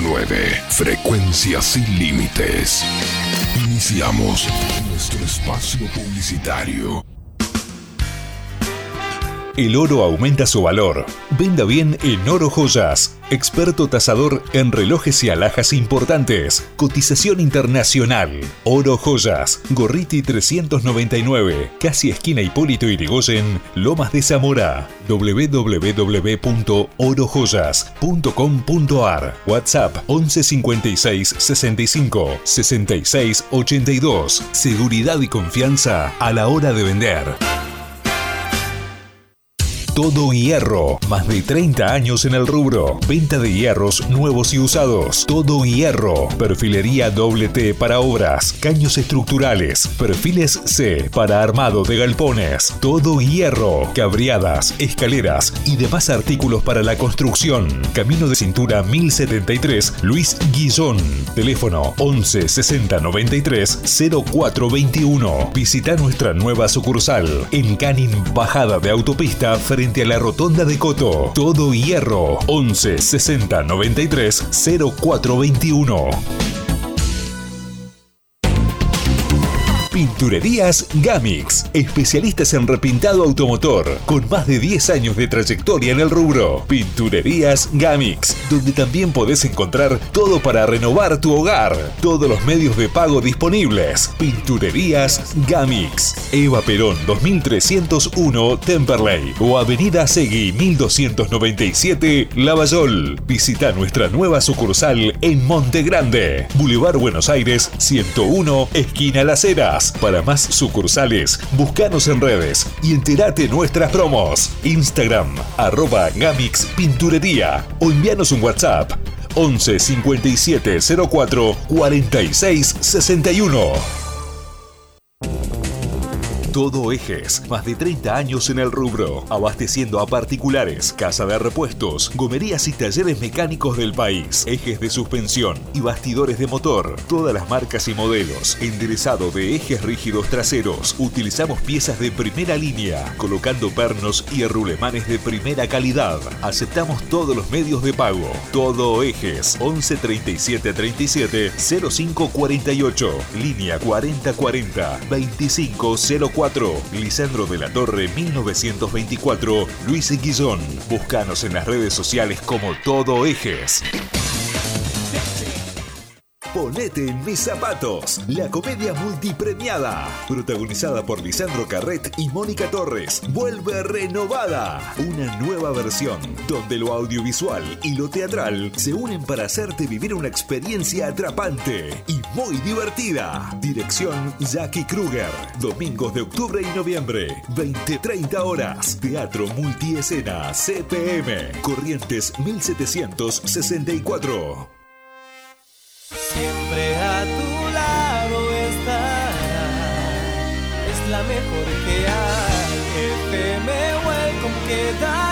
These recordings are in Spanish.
9. Frecuencia sin límites. Iniciamos nuestro espacio publicitario. El oro aumenta su valor. Venda bien en Oro Joyas. Experto tasador en relojes y alhajas importantes. Cotización internacional. Oro Joyas. Gorriti 399. Casi esquina Hipólito Irigoyen. Lomas de Zamora. www.orojoyas.com.ar WhatsApp 1156 65 66 82. Seguridad y confianza a la hora de vender. Todo Hierro. Más de 30 años en el rubro. Venta de hierros nuevos y usados. Todo Hierro. Perfilería doble T para obras. Caños estructurales. Perfiles C para armado de galpones. Todo Hierro. Cabriadas, escaleras y demás artículos para la construcción. Camino de cintura 1073 Luis Guillón. Teléfono 11 60 93 0421. Visita nuestra nueva sucursal en Canin Bajada de Autopista frente a la Rotonda de Coto. Todo Hierro 11 60 93 0421. Pinturerías Gamix, especialistas en repintado automotor, con más de 10 años de trayectoria en el rubro. Pinturerías Gamix, donde también podés encontrar todo para renovar tu hogar. Todos los medios de pago disponibles. Pinturerías Gamix. Eva Perón 2301 Temperley o Avenida Segui 1297 Lavallol. Visita nuestra nueva sucursal en Monte Grande, Boulevard Buenos Aires 101, esquina Las Heras. Para más sucursales, búscanos en redes y entérate nuestras promos. Instagram, arroba Gamix Pinturería o envíanos un WhatsApp 11 57 04 46 61. Todo Ejes, más de 30 años en el rubro, abasteciendo a particulares, casa de repuestos, gomerías y talleres mecánicos del país, ejes de suspensión y bastidores de motor, todas las marcas y modelos, enderezado de ejes rígidos traseros, utilizamos piezas de primera línea, colocando pernos y rulemanes de primera calidad, aceptamos todos los medios de pago, Todo Ejes, 11 37 37 05 48, línea 4040 2504 Lisandro de la Torre 1924, Luis Guillón. Búscanos en las redes sociales como Todo Ejes. Ponete en mis zapatos, la comedia multipremiada, protagonizada por Lisandro Carret y Mónica Torres, vuelve renovada. Una nueva versión, donde lo audiovisual y lo teatral se unen para hacerte vivir una experiencia atrapante y muy divertida. Dirección Jackie Kruger, domingos de octubre y noviembre, 20-30 horas, Teatro Multiescena, CPM, Corrientes 1764. Siempre a tu lado estará. Es la mejor que hay. FM Welcome quedará. Marca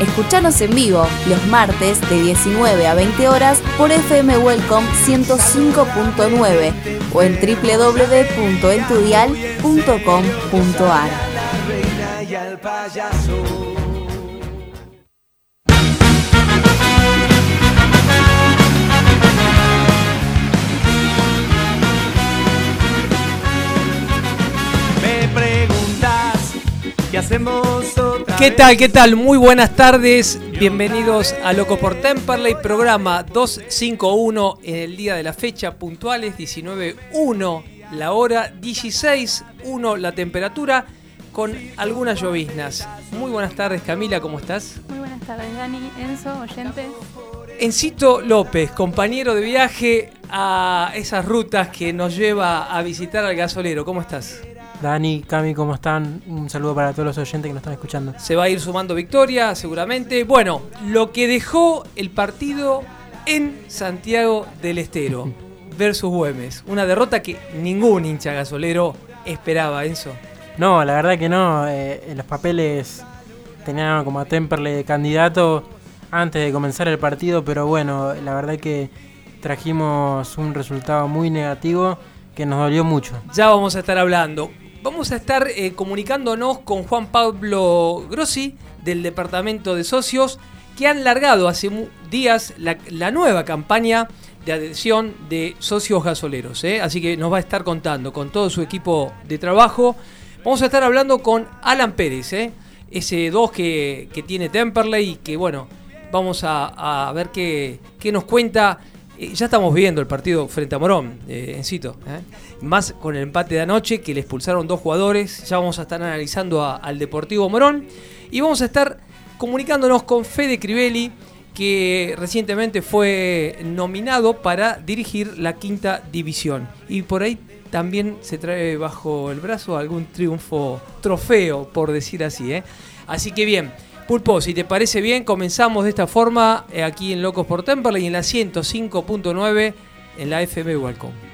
Escuchanos en vivo los martes de 19 a 20 horas por FM Welcome 105.9 o en www.entudial.com.ar. ¿Qué vez? tal? ¿Qué tal? Muy buenas tardes. Bienvenidos a Loco por Temperley, programa 251 en el día de la fecha, puntuales 19.1 la hora, 16.1 la temperatura, con algunas lloviznas. Muy buenas tardes, Camila, ¿cómo estás? Muy buenas tardes, Dani, Enzo, oyentes. Encito López, compañero de viaje a esas rutas que nos lleva a visitar al gasolero. ¿Cómo estás? Dani, Cami, ¿cómo están? Un saludo para todos los oyentes que nos están escuchando. Se va a ir sumando victoria, seguramente. Bueno, lo que dejó el partido en Santiago del Estero versus Güemes. Una derrota que ningún hincha gasolero esperaba, Enzo. No, la verdad que no. eh, los papeles tenían como a Temperley de candidato antes de comenzar el partido, pero bueno, la verdad que trajimos un resultado muy negativo que nos dolió mucho. Ya vamos a estar hablando. Vamos a estar eh, comunicándonos con Juan Pablo Grossi del Departamento de Socios que han largado hace días la, nueva campaña de adhesión de socios gasoleros. ¿eh? Así que nos va a estar contando con todo su equipo de trabajo. Vamos a estar hablando con Alan Pérez, ¿eh? ese 2 que, tiene Temperley y que bueno, vamos a, ver qué, nos cuenta. Ya estamos viendo el partido frente a Morón, eh, Encito. Más con el empate de anoche que le expulsaron dos jugadores. Ya vamos a estar analizando al Deportivo Morón. Y vamos a estar comunicándonos con Fede Crivelli, que recientemente fue nominado para dirigir la quinta división. Y por ahí también se trae bajo el brazo algún triunfo, trofeo, por decir así. ¿eh? Así que bien, Pulpo, si te parece bien, comenzamos de esta forma eh, aquí en Locos por Temperley en la 105.9 en la FM Welcome.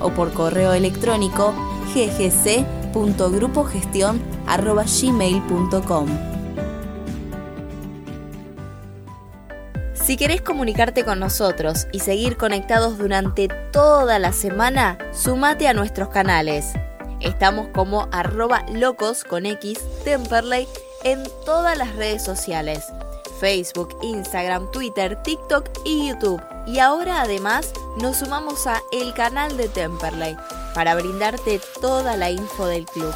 o por correo electrónico ggc.grupogestion@gmail.com. Si querés comunicarte con nosotros y seguir conectados durante toda la semana, sumate a nuestros canales. Estamos como arroba locos con X Temperley en todas las redes sociales. Facebook, Instagram, Twitter, TikTok y YouTube. Y ahora además nos sumamos a el canal de Temperley para brindarte toda la info del club.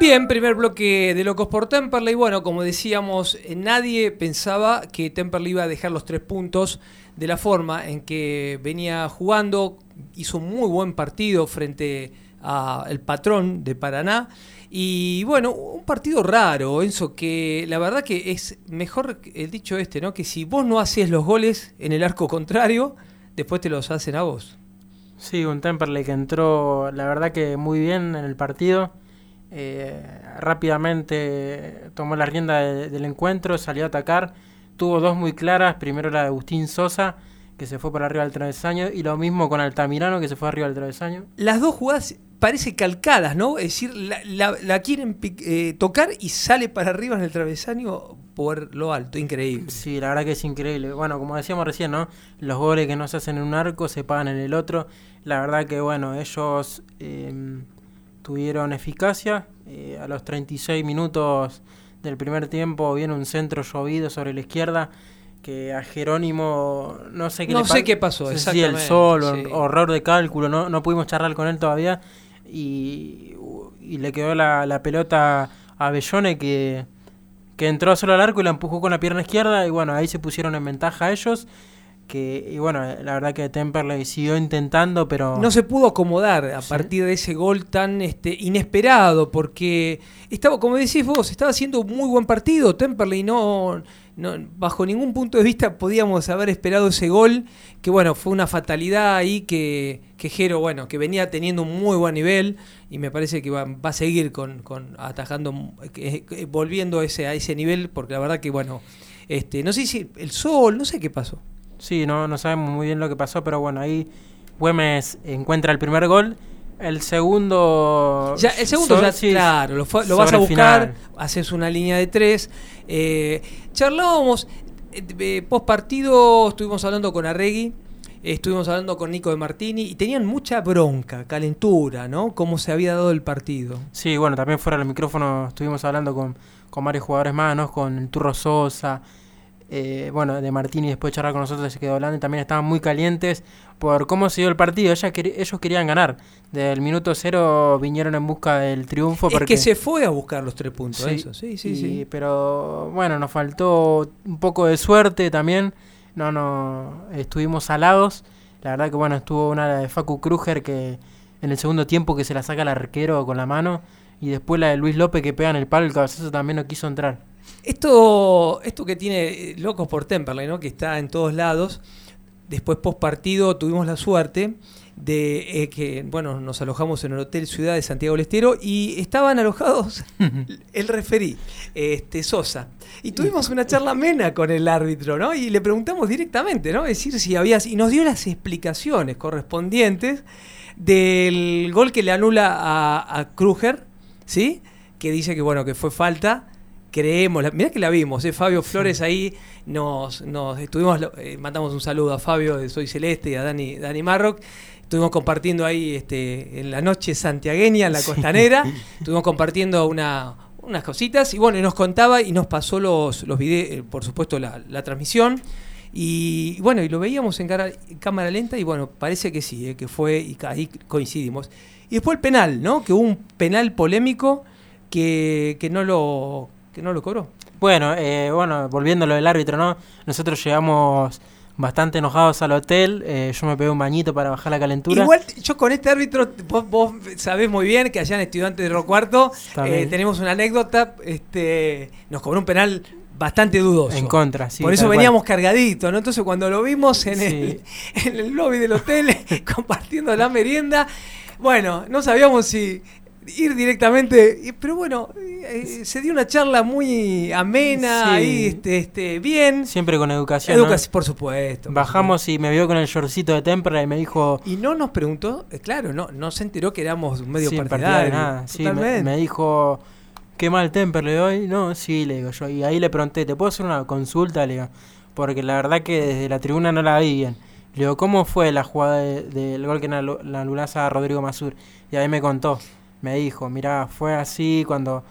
Bien, primer bloque de Locos por Temperley. Bueno, como decíamos, eh, nadie pensaba que Temperley iba a dejar los tres puntos de la forma en que venía jugando. Hizo un muy buen partido frente al patrón de Paraná. Y bueno, un partido raro, Enzo, que la verdad que es mejor el dicho este, ¿no? Que si vos no haces los goles en el arco contrario, después te los hacen a vos. Sí, un Temperley que entró, la verdad que muy bien en el partido. Eh, rápidamente tomó la rienda de- del encuentro, salió a atacar. Tuvo dos muy claras. Primero la de Agustín Sosa, que se fue para arriba del travesaño. Y lo mismo con Altamirano, que se fue arriba del travesaño. Las dos jugadas parece calcadas, ¿no? Es decir, la, la- la quieren eh, tocar y sale para arriba en el travesaño por lo alto. Increíble. Sí, la verdad que es increíble. Bueno, como decíamos recién, ¿no? Los goles que no se hacen en un arco se pagan en el otro. La verdad que, bueno, ellos eh, tuvieron eficacia. Eh, a los 36 minutos del primer tiempo viene un centro llovido sobre la izquierda que a Jerónimo no sé qué No le sé qué pasó, no sé si el exactamente, sol sí. horror de cálculo, no, no pudimos charlar con él todavía y, y le quedó la, la pelota a Bellone que, que entró solo al arco y la empujó con la pierna izquierda y bueno, ahí se pusieron en ventaja ellos. Que, y bueno, la verdad que Temperley siguió intentando, pero... No se pudo acomodar a Sí. partir de ese gol tan este, inesperado, porque estaba, como decís vos, estaba haciendo un muy buen partido. Temperley no, no, bajo ningún punto de vista podíamos haber esperado ese gol, que bueno, fue una fatalidad ahí que, que Jero, bueno, que venía teniendo un muy buen nivel y me parece que va, va a seguir con, con atajando, que- que- volviendo a ese, a ese nivel, porque la verdad que bueno, este, no sé si el sol, no sé qué pasó. Sí, no, no sabemos muy bien lo que pasó, pero bueno, ahí Güemes encuentra el primer gol. El segundo... Ya, el segundo so- ya, sí, claro, lo, vas a buscar, final. haces una línea de tres. Eh, charlábamos, eh, post partido estuvimos hablando con Arregui, eh, estuvimos hablando con Nico de Martini y tenían mucha bronca, calentura, ¿no? Cómo se había dado el partido. Sí, bueno, también fuera del micrófono estuvimos hablando con, con varios jugadores más, ¿no? Con el Turro Sosa, eh, bueno, de Martini después de charlar con nosotros se quedó hablando y también estaban muy calientes por cómo se dio el partido. Ellos querían ganar. Desde el minuto cero vinieron en busca del triunfo. Es porque que se fue a buscar los tres puntos, Sí, eso, sí, sí, y- sí. Pero bueno, nos faltó un poco de suerte también. No, no, estuvimos salados. La verdad que bueno, estuvo una de Facu Kruger que en el segundo tiempo que se la saca el arquero con la mano. Y después la de Luis López que pega en el palo, el cabezazo también no quiso entrar. Esto, esto que tiene eh, locos por Temperley, ¿no? Que está en todos lados. Después, post partido, tuvimos la suerte de eh, que, bueno, nos alojamos en el Hotel Ciudad de Santiago del Estero y estaban alojados el referí, este, Sosa. Y tuvimos una charla amena con el árbitro, ¿no? Y le preguntamos directamente, ¿no? Es decir, si había. Y nos dio las explicaciones correspondientes del gol que le anula a, a Kruger, ¿sí? Que dice que, bueno, que fue falta creemos, la, mirá que la vimos, ¿eh? Fabio Flores ahí nos, nos estuvimos, eh, mandamos un saludo a Fabio de Soy Celeste y a Dani, Dani Marrock. Estuvimos compartiendo ahí este, en la noche santiagueña, en la costanera. Estuvimos compartiendo una, unas cositas y bueno, y nos contaba y nos pasó los, los videos, por supuesto, la, la transmisión. Y bueno, y lo veíamos en, cara- en cámara lenta y bueno, parece que sí, eh, que fue y ahí coincidimos. Y después el penal, ¿no? Que hubo un penal polémico que, que no lo que no lo cobró. Bueno, eh, bueno, volviendo a lo del árbitro, ¿no? Nosotros llegamos bastante enojados al hotel. eh, yo me pegué un bañito para bajar la calentura. Igual yo con este árbitro, vos, vos sabés muy bien que allá en Estudiantes de Ro Cuarto Está eh, tenemos una anécdota, este nos cobró un penal bastante dudoso. En contra, sí. Por eso veníamos cargaditos, ¿no? Entonces cuando lo vimos en, el, en el lobby del hotel compartiendo la merienda, bueno, no sabíamos si ir directamente, pero bueno, eh, se dio una charla muy amena, Sí. ahí este, este, bien. Siempre con educación. ¿no? Educación, por supuesto. por Bajamos y me vio con el shortcito de Tempera y me dijo. Y no nos preguntó, eh, claro, no, no se enteró que éramos medio sin partidario. nada. Sí, me, me dijo. ¿Qué mal temper le doy? No, sí, le digo yo. Y ahí le pregunté, ¿te puedo hacer una consulta? Le digo, porque la verdad que desde la tribuna no la vi bien. Le digo, ¿cómo fue la jugada de- del gol que la anulás a Rodrigo Masur? Y ahí me contó, me dijo, mirá, fue así cuando,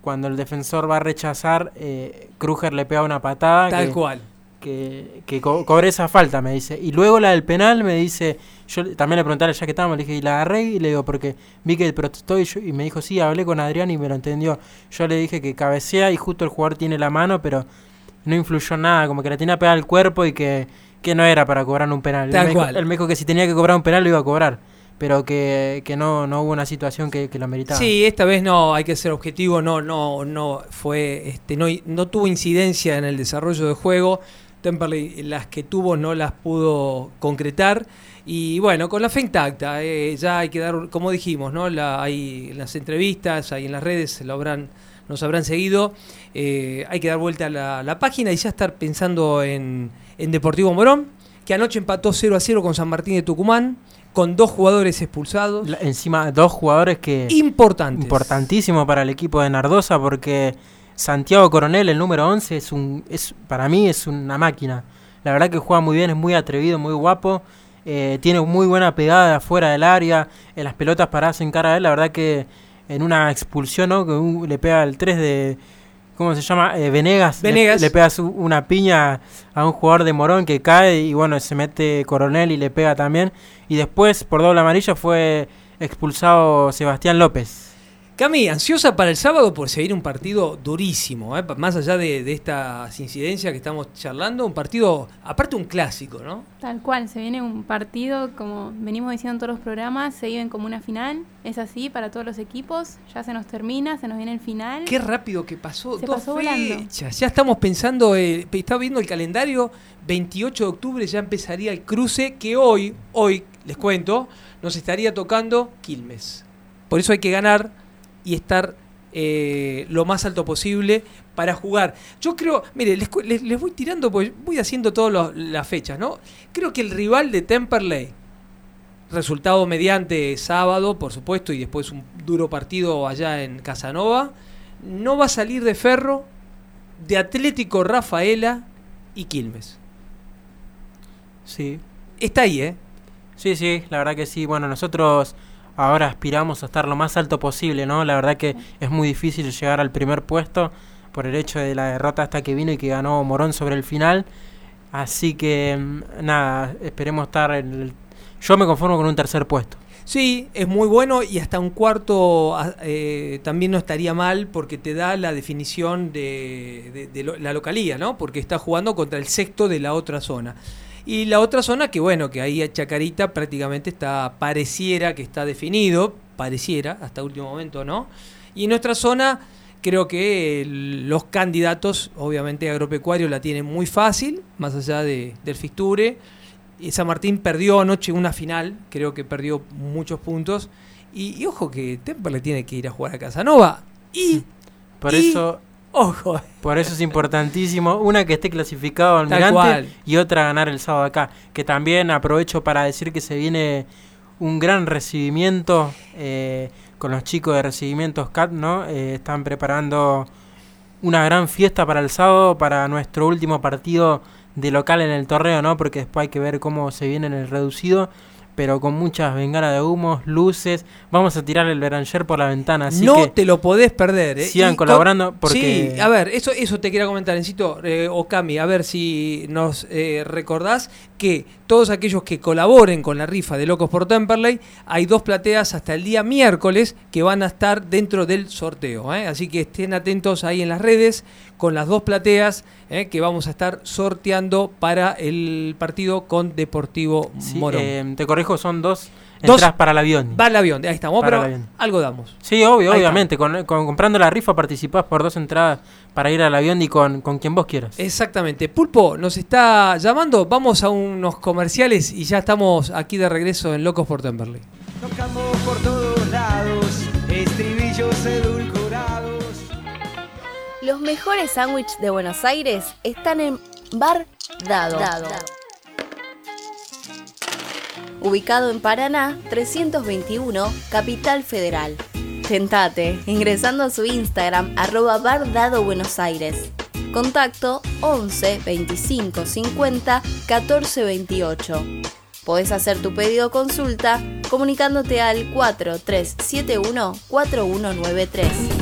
cuando el defensor va a rechazar, eh, Kruger le pega una patada. Tal que- cual. que, que co- cobré esa falta, me dice. Y luego la del penal me dice, yo también le pregunté ya que estábamos, le dije, y la agarré y le digo, porque vi que protestó y, yo- y me dijo, sí, hablé con Adrián y me lo entendió. Yo le dije que cabecea y justo el jugador tiene la mano, pero no influyó nada, como que la tenía pegada al cuerpo y que, que no era para cobrar un penal. Tal él, me dijo, cual. él me dijo que si tenía que cobrar un penal lo iba a cobrar, pero que, que no, no hubo una situación que, lo meritaba. Sí, esta vez no, hay que ser objetivo, no, no, no fue, este, no, no tuvo incidencia en el desarrollo del juego. Temperley las que tuvo no las pudo concretar. Y bueno, con la fe intacta, eh, ya hay que dar, como dijimos, ¿no? La, hay en las entrevistas, ahí en las redes, lo habrán, nos habrán seguido. eh, hay que dar vuelta a la, la página y ya estar pensando en, en Deportivo Morón, que anoche empató 0 a 0 con San Martín de Tucumán, con dos jugadores expulsados. La- encima, dos jugadores que... Importantes. importantísimo para el equipo de Nardosa porque Santiago Coronel, el número 11, es un, es, para mí es una máquina. La verdad que juega muy bien, es muy atrevido, muy guapo. eh, tiene muy buena pegada de afuera del área. En las pelotas paradas en cara a él, la verdad que en una expulsión, ¿no? Que un- le pega el 3 de. ¿Cómo se llama? Eh, Venegas. le- Venegas. Le, pega su- una piña a un jugador de Morón que cae y bueno, se mete Coronel y le pega también. Y después, por doble amarilla, fue expulsado Sebastián López. Cami, ansiosa para el sábado por seguir un partido durísimo, ¿eh? más allá de, de estas incidencias que estamos charlando, un partido, aparte un clásico, ¿no? Tal cual, se viene un partido, como venimos diciendo en todos los programas, se viven como una final, es así para todos los equipos, ya se nos termina, se nos viene el final. Qué rápido que pasó, Se dos pasó fechas. Ya estamos pensando, eh, estaba viendo el calendario, 28 de octubre ya empezaría el cruce que hoy, hoy, les cuento, nos estaría tocando Quilmes. Por eso hay que ganar y estar eh, lo más alto posible para jugar. Yo creo, mire, les, les- les voy tirando, pues voy haciendo todas las fechas, ¿no? Creo que el rival de Temperley, resultado mediante sábado, por supuesto, y después un duro partido allá en Casanova, no va a salir de Ferro, de Atlético Rafaela y Quilmes. Sí, Está ahí, ¿eh? Sí, sí, la verdad que sí. Bueno, nosotros ahora aspiramos a estar lo más alto posible, ¿no? La verdad que es muy difícil llegar al primer puesto por el hecho de la derrota hasta que vino y que ganó Morón sobre el final. Así que, mm, nada, esperemos estar en el... Yo me conformo con un tercer puesto. Sí, es muy bueno y hasta un cuarto ah, eh, también no estaría mal porque te da la definición de, de- de lo- la localía, ¿no? Porque está jugando contra el sexto de la otra zona. Y la otra zona que bueno, que ahí a Chacarita prácticamente está, pareciera que está definido, pareciera, hasta último momento, ¿no? Y en nuestra zona creo que el- los candidatos, obviamente Agropecuario la tiene muy fácil, más allá de- del Fisture. San Martín perdió anoche una final, creo que perdió muchos puntos. Y, y ojo que Temperley tiene que ir a jugar a Casanova. Y, Por Y- eso, ojo, por eso es importantísimo una que esté clasificado al cual. y otra ganar el sábado acá. Que también aprovecho para decir que se viene un gran recibimiento eh, con los chicos de recibimientos CAT, ¿no? Eh, están preparando una gran fiesta para el sábado, para nuestro último partido de local en el torneo, ¿no? Porque después hay que ver cómo se viene en el reducido. Pero con muchas bengalas de humos, luces. Vamos a tirar el Beranger por la ventana. Así no que te lo podés perder. ¿eh? sigan Y colaborando porque Sí, a ver, eso, eso te quería comentar, Encito, eh, Okami, a ver si nos eh, recordás que todos aquellos que colaboren con la rifa de Locos por Temperley, hay dos plateas hasta el día miércoles que van a estar dentro del sorteo. ¿eh? Así que estén atentos ahí en las redes con las dos plateas ¿eh? que vamos a estar sorteando para el partido con Deportivo Sí, Morón. eh, te corrijo, son dos, Dos- entradas para el avión. Va el avión, ahí estamos, Para pero algo damos. Sí, obvio, Ahí obviamente. Con, con- comprando la rifa participás por dos entradas para ir al avión y con, con quien vos quieras. Exactamente. Pulpo nos está llamando. Vamos a unos comerciales y ya estamos aquí de regreso en Locos por Temperley. Tocamos por todos lados, estribillos edulcorados. Los mejores sándwiches de Buenos Aires están en Bar Dado. Ubicado en Paraná 321, Capital Federal. Tentate ingresando a su Instagram arroba Bar Dado Buenos Aires. Contacto 11 25 50 14 28. Podés hacer tu pedido o consulta comunicándote al 4371 4193.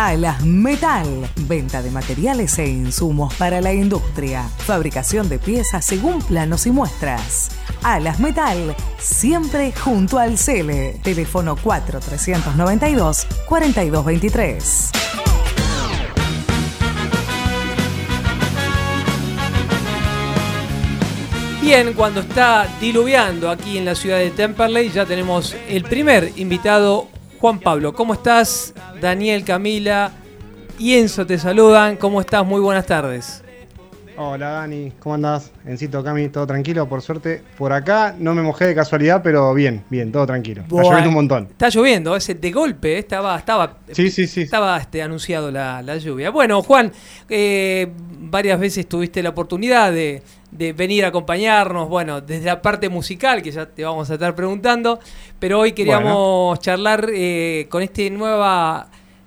Alas Metal. Venta de materiales e insumos para la industria. Fabricación de piezas según planos y muestras. Alas Metal. Siempre junto al Cele. Teléfono 4392-4223. Bien, cuando está diluviando aquí en la ciudad de Temperley, ya tenemos el primer invitado, Juan Pablo. ¿Cómo estás? Daniel, Camila y Enzo te saludan. ¿Cómo estás? Muy buenas tardes. Hola Dani, ¿cómo andás? Encito Cami, todo tranquilo, por suerte. Por acá no me mojé de casualidad, pero bien, bien, todo tranquilo. Está lloviendo un montón. Está lloviendo, ese de golpe, eh, estaba, estaba, sí, sí, sí. estaba este, anunciado la, la lluvia. Bueno, Juan, eh, varias veces tuviste la oportunidad de, de venir a acompañarnos, bueno, desde la parte musical, que ya te vamos a estar preguntando, pero hoy queríamos charlar eh, con este nuevo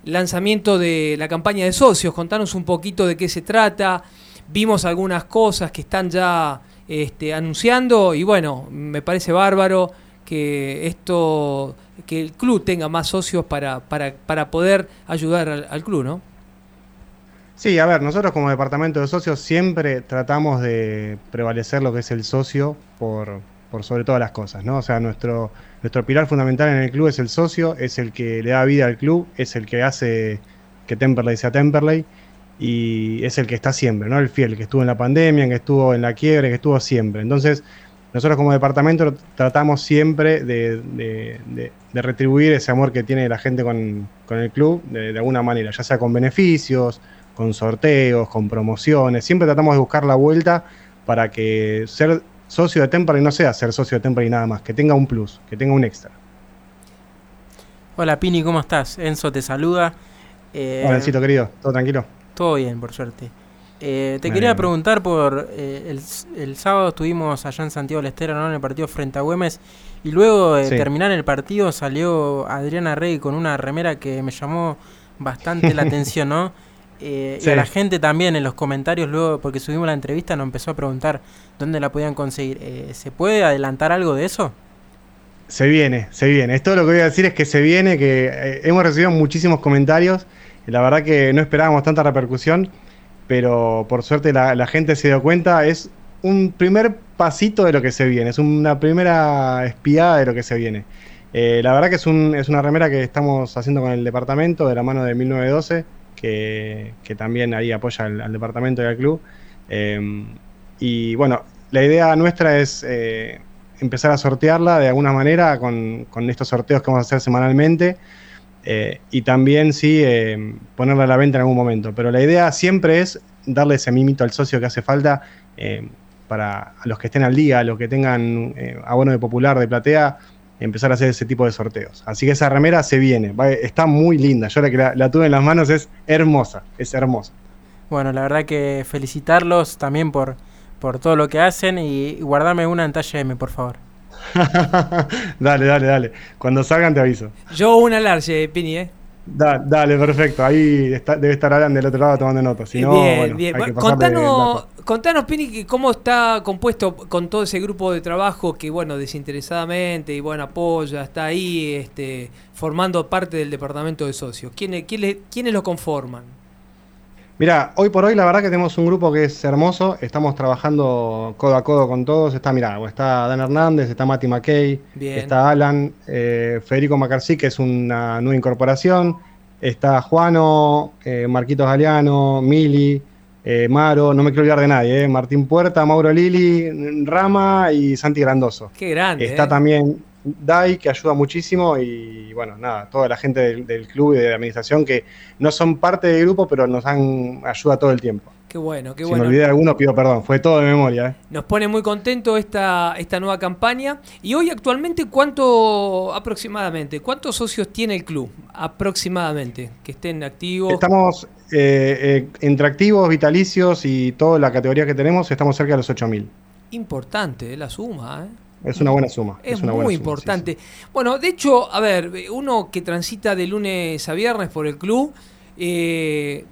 lanzamiento de la campaña de socios. Contanos un poquito de qué se trata. Vimos algunas cosas que están ya este, anunciando y bueno, me parece bárbaro que esto, que el club tenga más socios para, para, para poder ayudar al, al club, ¿no? Sí, a ver, nosotros como departamento de socios siempre tratamos de prevalecer lo que es el socio por, por sobre todas las cosas, ¿no? O sea, nuestro, nuestro pilar fundamental en el club es el socio, es el que le da vida al club, es el que hace que Temperley sea Temperley y es el que está siempre, ¿no? El fiel, que estuvo en la pandemia, que estuvo en la quiebre, que estuvo siempre. Entonces, nosotros como departamento tratamos siempre de, de, de, retribuir ese amor que tiene la gente con, con el club de, alguna manera, ya sea con beneficios, con sorteos, con promociones. Siempre tratamos de buscar la vuelta para que ser socio de Temperley no sea ser socio de Temperley nada más, que tenga un plus, que tenga un extra. Hola Pini, ¿cómo estás? Enzo te saluda. Eh, Hola, querido, ¿todo tranquilo? Todo bien, por suerte. Eh, te quería preguntar por eh, el, sábado estuvimos allá en Santiago del Estero ¿no? en el partido frente a Güemes y luego de terminar el partido salió Adriana Rey con una remera que me llamó bastante la atención, ¿no? Eh, y a la gente también en los comentarios luego, porque subimos la entrevista, nos empezó a preguntar dónde la podían conseguir. Eh, ¿Se puede adelantar algo de eso? Se viene, se viene. Esto lo que voy a decir es que se viene, que hemos recibido muchísimos comentarios. La verdad que no esperábamos tanta repercusión, pero por suerte la, gente se dio cuenta. Es un primer pasito de lo que se viene, es una primera espiada de lo que se viene. la verdad que es, un, es una remera que estamos haciendo con el departamento de la mano de 1912 que, también ahí apoya al, departamento y al club. Em, y bueno, la idea nuestra es eh, empezar a sortearla de alguna manera con, estos sorteos que vamos a hacer semanalmente. Eh, y también sí em, ponerla a la venta en algún momento. Pero la idea siempre es darle ese mimito al socio que hace falta em, para los que estén al día, a los que tengan eh, abono de popular, de platea, empezar a hacer ese tipo de sorteos. Así que esa remera se viene, está muy linda. Yo la que la, tuve en las manos es hermosa, es hermosa. Bueno, la verdad que felicitarlos también por, por todo lo que hacen y guardarme una en talla M, por favor. dale, dale, dale. Cuando salgan te aviso. Yo una large, Pini, ¿eh? dale, perfecto. Ahí debe estar Alan del otro lado tomando notas. Si no, bien, bien. contanos, contanos, Pini, cómo está compuesto con todo ese grupo de trabajo que, bueno, desinteresadamente y bueno, apoya, está ahí este, formando parte del departamento de socios. ¿Quiénes, quiénes, quiénes lo conforman? Mira, hoy por hoy la verdad que tenemos un grupo que es hermoso, estamos trabajando codo a codo con todos, está, mira, está Dan Hernández, está Mati McKay, está Alan, eh, Federico Macarcí, que es una nueva incorporación, está Juano, eh, Marquitos Galeano, Mili, eh, Maro, no me quiero olvidar de nadie, Martín Puerta, Mauro Lili, Rama y Santi Grandoso. Qué grande. Está también DAI, que ayuda muchísimo, y bueno, nada, toda la gente del, club y de la administración que no son parte del grupo, pero nos dan ayuda todo el tiempo. Qué bueno, qué si bueno. me olvidé de alguno, pido perdón, fue todo de memoria. ¿eh? Nos pone muy contento esta, esta nueva campaña. Y hoy actualmente, ¿cuánto aproximadamente? ¿Cuántos socios tiene el club aproximadamente que estén activos? Estamos eh, eh, entre activos, vitalicios y toda la categoría que tenemos, estamos cerca de los 8.000. Importante la suma, ¿eh? Es una buena suma. Es, muy importante. Bueno, de hecho, a ver, uno que transita de lunes a viernes por el club, eh,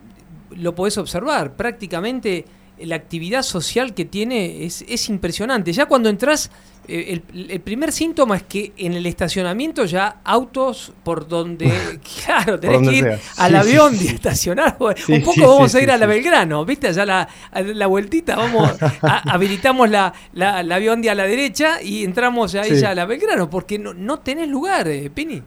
lo podés observar. Prácticamente la actividad social que tiene es, es impresionante. Ya cuando entras, eh, el, primer síntoma es que en el estacionamiento ya autos por donde, claro, tenés que ir al avión y estacionar. un poco vamos a ir a la Belgrano, ¿viste? Allá la, la vueltita, vamos, habilitamos la, la, la a la derecha y entramos ahí ya a la Belgrano, porque no, no tenés lugar, eh, Pini.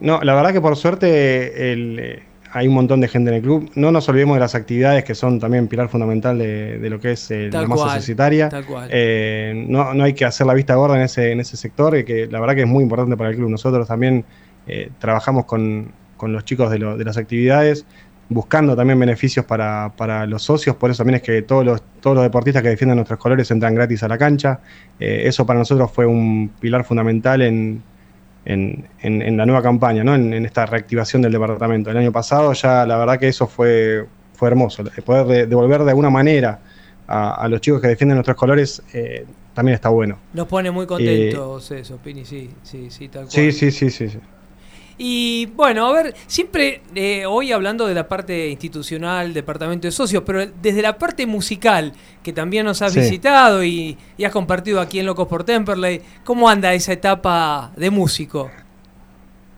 No, la verdad que por suerte el eh, hay un montón de gente en el club. No nos olvidemos de las actividades que son también pilar fundamental de, lo que es eh, la masa societaria. Eh, no, no, hay que hacer la vista gorda en ese, en ese sector, eh, que la verdad que es muy importante para el club. Nosotros también trabajamos con, los chicos de, las actividades. buscando también beneficios para, para, los socios, por eso también es que todos los, todos los deportistas que defienden nuestros colores entran gratis a la cancha. Eh, eso para nosotros fue un pilar fundamental en, en, en, la nueva campaña, ¿no? En, esta reactivación del departamento. El año pasado ya la verdad que eso fue, fue hermoso, poder devolver de alguna manera a, los chicos que defienden nuestros colores eh, también está bueno. Nos pone muy contentos eso, Pini, sí, sí, sí, tal cual. Sí, sí, sí, sí. sí. Y bueno, a ver, siempre eh, hoy hablando de la parte institucional, departamento de socios, pero desde la parte musical, que también nos has visitado y, has compartido aquí en Locos por Temperley, ¿cómo anda esa etapa de músico?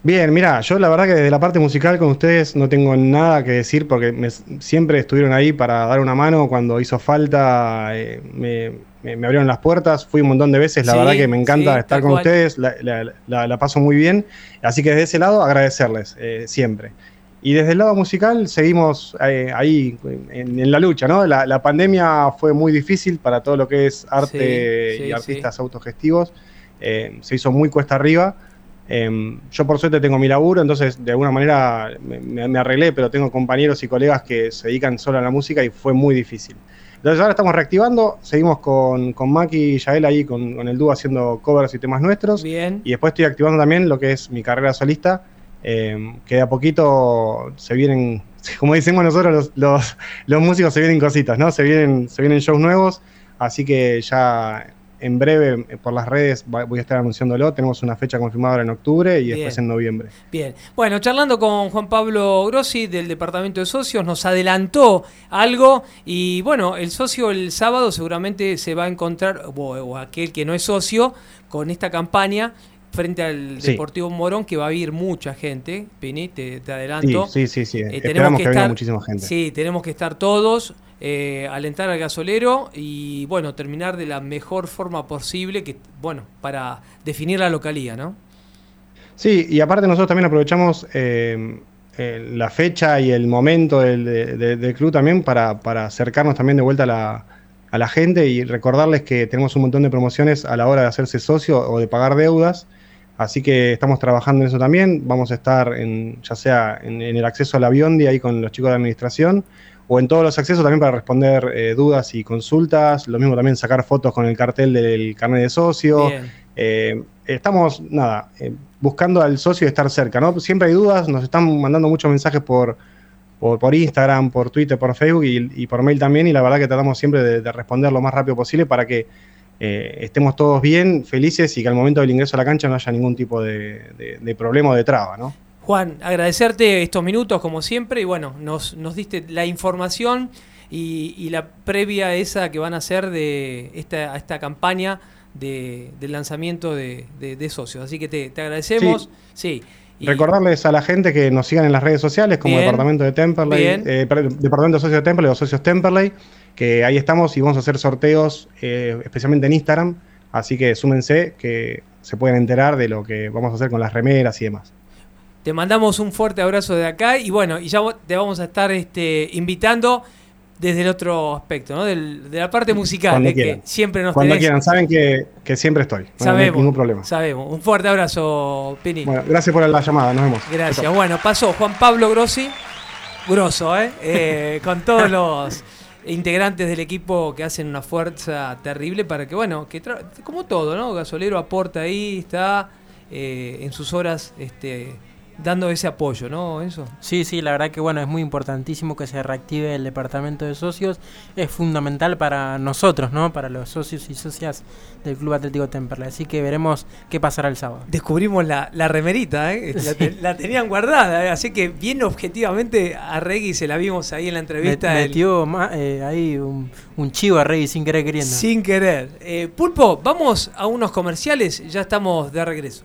Bien, mira, yo la verdad que desde la parte musical con ustedes no tengo nada que decir porque siempre estuvieron ahí para dar una mano cuando hizo falta, eh, me, me, abrieron las puertas, fui un montón de veces, la verdad que me encanta estar con ustedes, la, paso muy bien, así que desde ese lado agradecerles eh, siempre. Y desde el lado musical seguimos eh, ahí en, la lucha, ¿no? La, pandemia fue muy difícil para todo lo que es arte y artistas autogestivos, eh, se hizo muy cuesta arriba. Em, yo por suerte tengo mi laburo, entonces de alguna manera me, me, arreglé, pero tengo compañeros y colegas que se dedican solo a la música y fue muy difícil. Entonces ahora estamos reactivando, seguimos con, con Maki y Yael ahí con, el dúo haciendo covers y temas nuestros. Bien. Y después estoy activando también lo que es mi carrera solista, eh, que de a poquito se vienen, como decimos nosotros, los, los, músicos se vienen cositas, ¿no? Se vienen, se vienen shows nuevos, así que ya en breve eh, por las redes voy a estar anunciándolo. Tenemos una fecha confirmada en octubre y después en noviembre. Bien. Bueno, charlando con Juan Pablo Grossi del Departamento de Socios, nos adelantó algo y bueno, el socio el sábado seguramente se va a encontrar, o, aquel que no es socio, con esta campaña frente al Deportivo Morón, que va a ir mucha gente, Pini, te, adelanto. Sí, sí, sí. Eh, tenemos que, venga muchísima gente. Sí, tenemos que estar todos. Eh, alentar al gasolero y bueno, terminar de la mejor forma posible que, bueno, para definir la localía, ¿no? Sí, y aparte nosotros también aprovechamos eh, eh, la fecha y el momento del, club también para, acercarnos también de vuelta a la, a la, gente y recordarles que tenemos un montón de promociones a la hora de hacerse socio o de pagar deudas. Así que estamos trabajando en eso también. Vamos a estar en, ya sea en, en el acceso al avión de ahí con los chicos de administración o en todos los accesos también para responder eh, dudas y consultas. Lo mismo también sacar fotos con el cartel del carnet de socio. Eh, estamos, nada, eh, buscando al socio y estar cerca, ¿no? Siempre hay dudas, nos están mandando muchos mensajes por, por, Instagram, por Twitter, por Facebook y, por mail también, y la verdad que tratamos siempre de, responder lo más rápido posible para que estemos todos bien, felices y que al momento del ingreso a la cancha no haya ningún tipo de, de problema o de traba, ¿no? Juan, agradecerte estos minutos como siempre y bueno, nos, nos diste la información y, la previa esa que van a hacer de esta, esta campaña de, del lanzamiento de, socios. Así que te, agradecemos. Sí. Recordarles a la gente que nos sigan en las redes sociales como Departamento de Temperley, eh, Departamento de Socios de Temperley o Socios Temperley, que ahí estamos y vamos a hacer sorteos eh, especialmente en Instagram. Así que súmense que se pueden enterar de lo que vamos a hacer con las remeras y demás. Te mandamos un fuerte abrazo de acá y bueno, y ya te vamos a estar este, invitando desde el otro aspecto, ¿no? de la parte musical, que siempre nos Cuando quieran, saben que, siempre estoy. No hay ningún problema. Sabemos. Un fuerte abrazo, Pini. Bueno, gracias por la llamada, nos vemos. Gracias. Bueno, pasó Juan Pablo Grossi, grosso, ¿eh? eh con todos los integrantes del equipo que hacen una fuerza terrible para que, bueno, que como todo, ¿no? Gasolero aporta ahí, está eh, en sus horas este, dando ese apoyo, ¿no? Eso. Sí, sí, la verdad que bueno, es muy importantísimo que se reactive el departamento de socios. Es fundamental para nosotros, ¿no? Para los socios y socias del Club Atlético Temperley. Así que veremos qué pasará el sábado. Descubrimos la, remerita, ¿eh? La, tenían guardada, ¿eh? así que bien objetivamente a Reggie se la vimos ahí en la entrevista. metió eh, ahí un, chivo a Reggie sin querer queriendo. Sin querer. Eh, Pulpo, vamos a unos comerciales, ya estamos de regreso.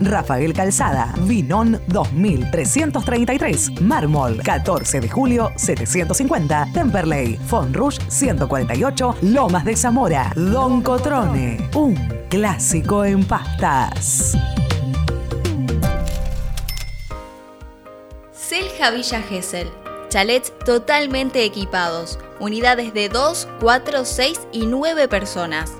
Rafael Calzada, Vinón 2333, Mármol 14 de julio 750, Temperley, Fonrush 148, Lomas de Zamora, Don Cotrone, un clásico en pastas. Selja Villa Gesell. Chalets totalmente equipados. Unidades de 2, 4, 6 y 9 personas.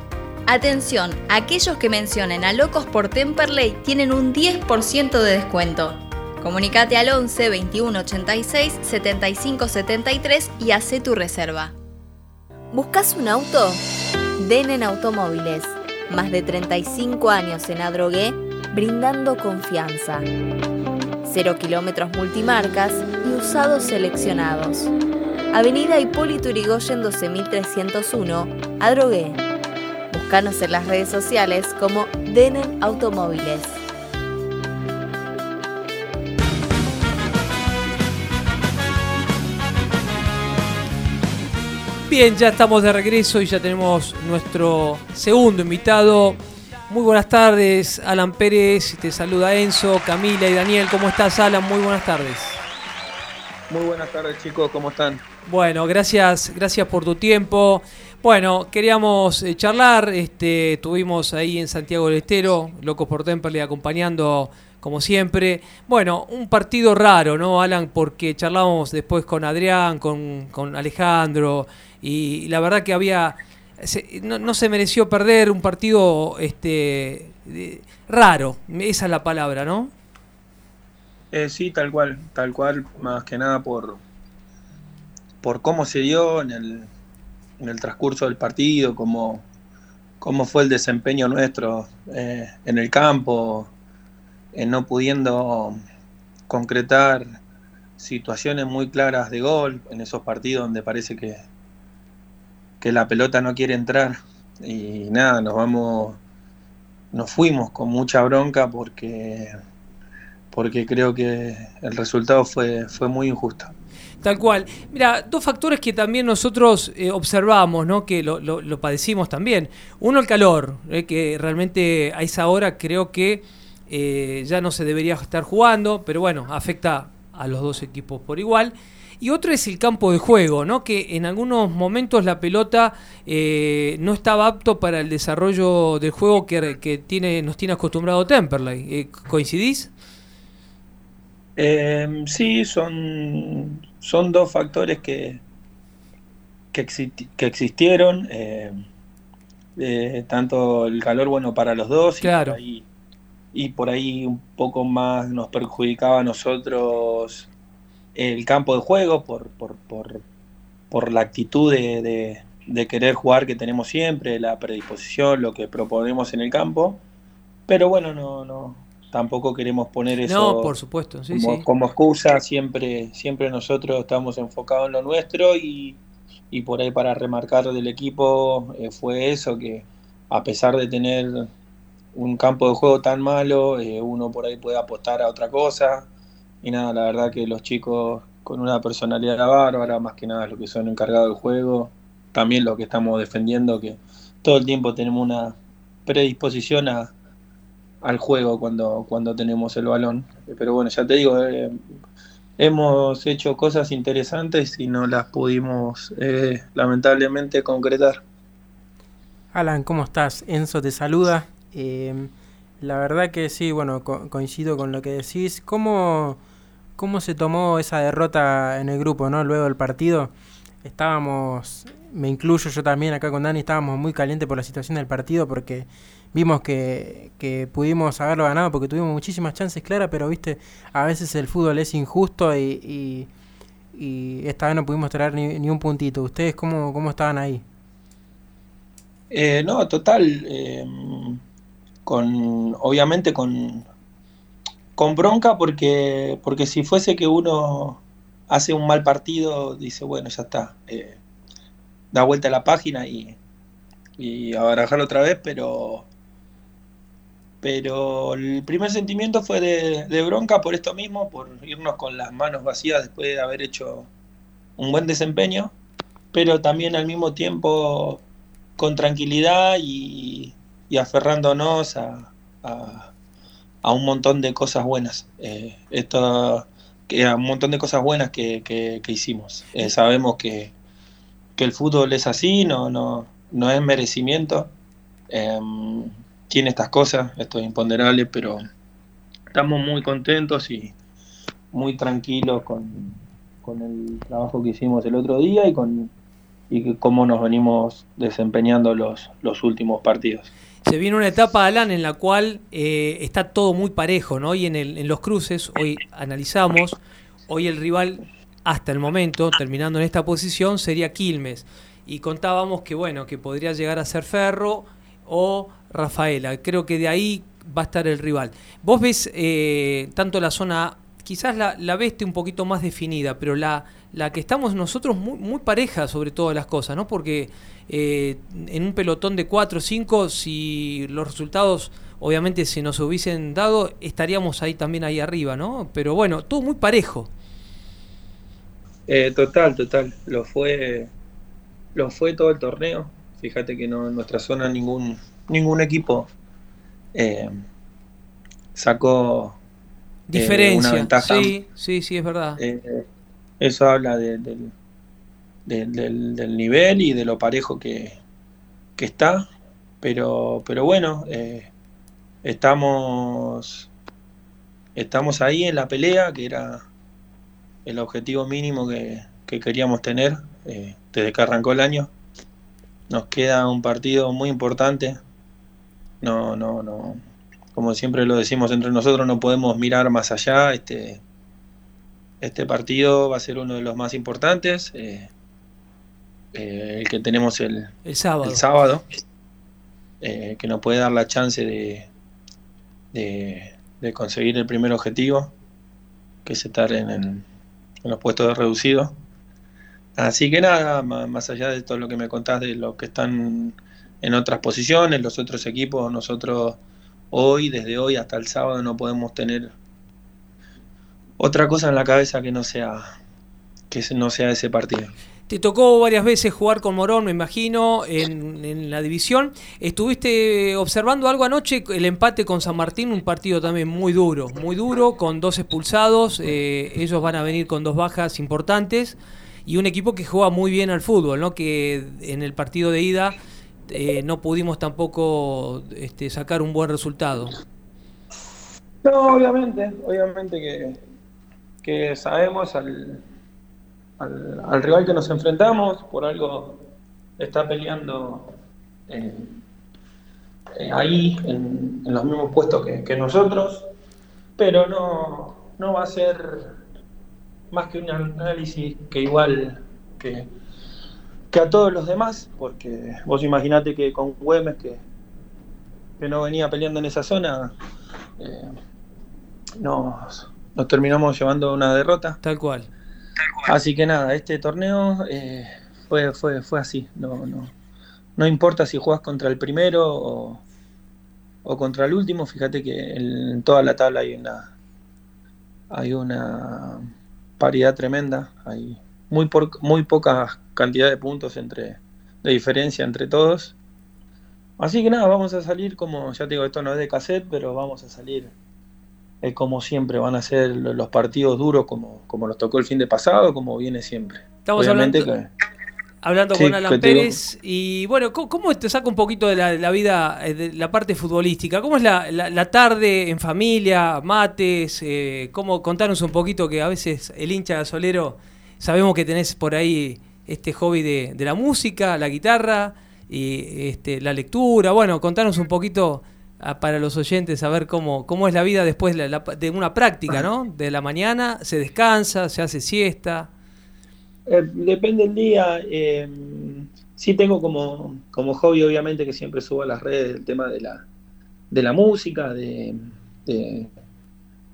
Atención, aquellos que mencionen a Locos por Temperley tienen un 10% de descuento. Comunicate al 11 21 86 75 73 y hace tu reserva. ¿Buscas un auto? Denen Automóviles. Más de 35 años en Adrogué, brindando confianza. Cero kilómetros multimarcas y usados seleccionados. Avenida Hipólito Yrigoyen 12301, Adrogué. Búscanos en las redes sociales como Denen Automóviles. Bien, ya estamos de regreso y ya tenemos nuestro segundo invitado. Muy buenas tardes, Alan Pérez, te saluda Enzo, Camila y Daniel. ¿Cómo estás, Alan? Muy buenas tardes. Muy buenas tardes, chicos, ¿cómo están? Bueno, gracias, gracias por tu tiempo. Bueno, queríamos eh, charlar, este, estuvimos ahí en Santiago del Estero, Locos por Temperley acompañando como siempre. Bueno, un partido raro, ¿no, Alan? Porque charlábamos después con Adrián, con, con Alejandro, y la verdad que había. no, no se mereció perder un partido este, raro, esa es la palabra, ¿no? Eh, sí, tal cual, tal cual, más que nada por, por cómo se dio en el, en el transcurso del partido, cómo, cómo fue el desempeño nuestro eh, en el campo, en no pudiendo concretar situaciones muy claras de gol en esos partidos donde parece que, que la pelota no quiere entrar y nada, nos vamos, nos fuimos con mucha bronca porque porque creo que el resultado fue, fue muy injusto. Tal cual. Mira, dos factores que también nosotros eh, observamos, ¿no? que lo, lo- padecimos también. Uno, el calor, eh, que realmente a esa hora creo que eh, ya no se debería estar jugando, pero bueno, afecta a los dos equipos por igual. Y otro es el campo de juego, ¿no? que en algunos momentos la pelota eh, no estaba apto para el desarrollo del juego que, que tiene, nos tiene acostumbrado Temperley. Eh, ¿Coincidís? Eh, sí, son, son dos factores que, que, existi- que existieron, eh, eh, tanto el calor bueno para los dos y, Claro. por ahí, y por ahí un poco más nos perjudicaba a nosotros el campo de juego por, por, por, por la actitud de, de- de querer jugar que tenemos siempre, la predisposición, lo que proponemos en el campo. Pero bueno, no, no, tampoco queremos poner eso No, por supuesto, sí, como, sí. como excusa, siempre, siempre nosotros estamos enfocados en lo nuestro y, y por ahí para remarcar del equipo eh, fue eso, que a pesar de tener un campo de juego tan malo, eh, uno por ahí puede apostar a otra cosa. Y nada, la verdad que los chicos con una personalidad bárbara, más que nada los que son encargados del juego, también lo que estamos defendiendo, que todo el tiempo tenemos una predisposición a, al juego cuando, cuando tenemos el balón. Pero bueno, ya te digo, eh, hemos hecho cosas interesantes y no las pudimos eh, lamentablemente concretar. Alan, ¿cómo estás? Enzo te saluda. Eh, La verdad que sí, bueno, coincido con lo que decís. ¿Cómo, ¿Cómo se tomó esa derrota en el grupo, no? Luego del partido, estábamos, me incluyo yo también acá con Dani, estábamos muy calientes por la situación del partido porque vimos que, que pudimos haberlo ganado porque tuvimos muchísimas chances claras, pero viste, a veces el fútbol es injusto y, y, esta vez no pudimos traer ni, ni un puntito. ¿Ustedes cómo, cómo estaban ahí? Eh, no, total. Eh, con obviamente con, con bronca porque, porque si fuese que uno hace un mal partido, dice, bueno, ya está, eh, da vuelta a la página y, y a barajarlo otra vez, pero, pero el primer sentimiento fue de, bronca por esto mismo, por irnos con las manos vacías después de haber hecho un buen desempeño, pero también al mismo tiempo con tranquilidad y, aferrándonos a, a, un montón de cosas buenas. Eh, esto, que, a un montón de cosas buenas que, que, hicimos. Eh, sabemos que, que, el fútbol es así, no, no, no es merecimiento. Em, tiene estas cosas, esto es imponderable, pero estamos muy contentos y muy tranquilos con, con el trabajo que hicimos el otro día y con y cómo nos venimos desempeñando los, los últimos partidos. Se viene una etapa, Alan, en la cual eh, está todo muy parejo, ¿no? Y en, el, en los cruces, hoy analizamos, hoy el rival, hasta el momento, terminando en esta posición, sería Quilmes. Y contábamos que, bueno, que podría llegar a ser Ferro o Rafaela. Creo que de ahí va a estar el rival. Vos ves eh, tanto la zona, quizás la, la veste un poquito más definida, pero la, la que estamos nosotros muy, muy pareja sobre todas las cosas, ¿no? Porque eh, en un pelotón de 4 o 5, si los resultados obviamente se nos hubiesen dado, estaríamos ahí también ahí arriba, ¿no? Pero bueno, todo muy parejo. Eh, total, total. Lo fue, lo fue todo el torneo. Fíjate que no en nuestra zona ningún, ningún equipo eh, sacó diferencia. ventaja. Sí, sí, sí, es verdad. eso habla de, del, del, nivel y de lo parejo que, está. Pero, pero bueno, eh, estamos, estamos ahí en la pelea, que era el objetivo mínimo que, queríamos tener eh, desde que arrancó el año. Nos queda un partido muy importante. No, no, no. Como siempre lo decimos entre nosotros, no podemos mirar más allá. Este, este partido va a ser uno de los más importantes. Eh, eh, el que tenemos el, el sábado, el sábado eh, que nos puede dar la chance de, de, conseguir el primer objetivo, que es estar en, en los puestos de reducido. Así que nada, más allá de todo lo que me contás de los que están en otras posiciones, los otros equipos, nosotros hoy, desde hoy hasta el sábado, no podemos tener otra cosa en la cabeza que no sea que no sea ese partido. Te tocó varias veces jugar con Morón, me imagino, en, la división. ¿Estuviste observando algo anoche? El empate con San Martín, un partido también muy duro, muy duro, con dos expulsados. Eh, ellos van a venir con dos bajas importantes. Y un equipo que juega muy bien al fútbol, ¿no? Que en el partido de ida eh, no pudimos tampoco este, sacar un buen resultado. No, obviamente, obviamente que, que sabemos al al, rival que nos enfrentamos, por algo está peleando eh, eh, ahí, en, los mismos puestos que, nosotros, pero no, no va a ser más que un análisis que igual que, que a todos los demás, porque vos imaginate que con Güemes, que, que no venía peleando en esa zona, eh, nos, nos terminamos llevando una derrota. Tal cual. Así que nada, este torneo eh, fue, fue, fue así. No, no, no importa si juegas contra el primero o, contra el último, fíjate que en toda la tabla hay una hay una paridad tremenda, hay muy por, muy poca cantidad de puntos entre de diferencia entre todos. Así que nada, vamos a salir como, ya te digo, esto no es de cassette, pero vamos a salir como siempre, van a ser los partidos duros como, como los tocó el fin de pasado, como viene siempre. Estamos hablando, hablando Sí, con Alan digo. Pérez. Y bueno, ¿cómo, cómo te saca un poquito de la, la vida, eh, de la parte futbolística? ¿Cómo es la, la- la tarde en familia, mates? Eh, ¿Cómo contanos un poquito que a veces el hincha gasolero, sabemos que tenés por ahí este hobby de, la música, la guitarra y este, la lectura? Bueno, contanos un poquito ah, para los oyentes a ver cómo, cómo es la vida después de, la- de una práctica, ¿no? De la mañana, se descansa, se hace siesta. Eh, depende del día. eh, sí tengo como, hobby, obviamente, que siempre subo a las redes el tema de la, de la música, de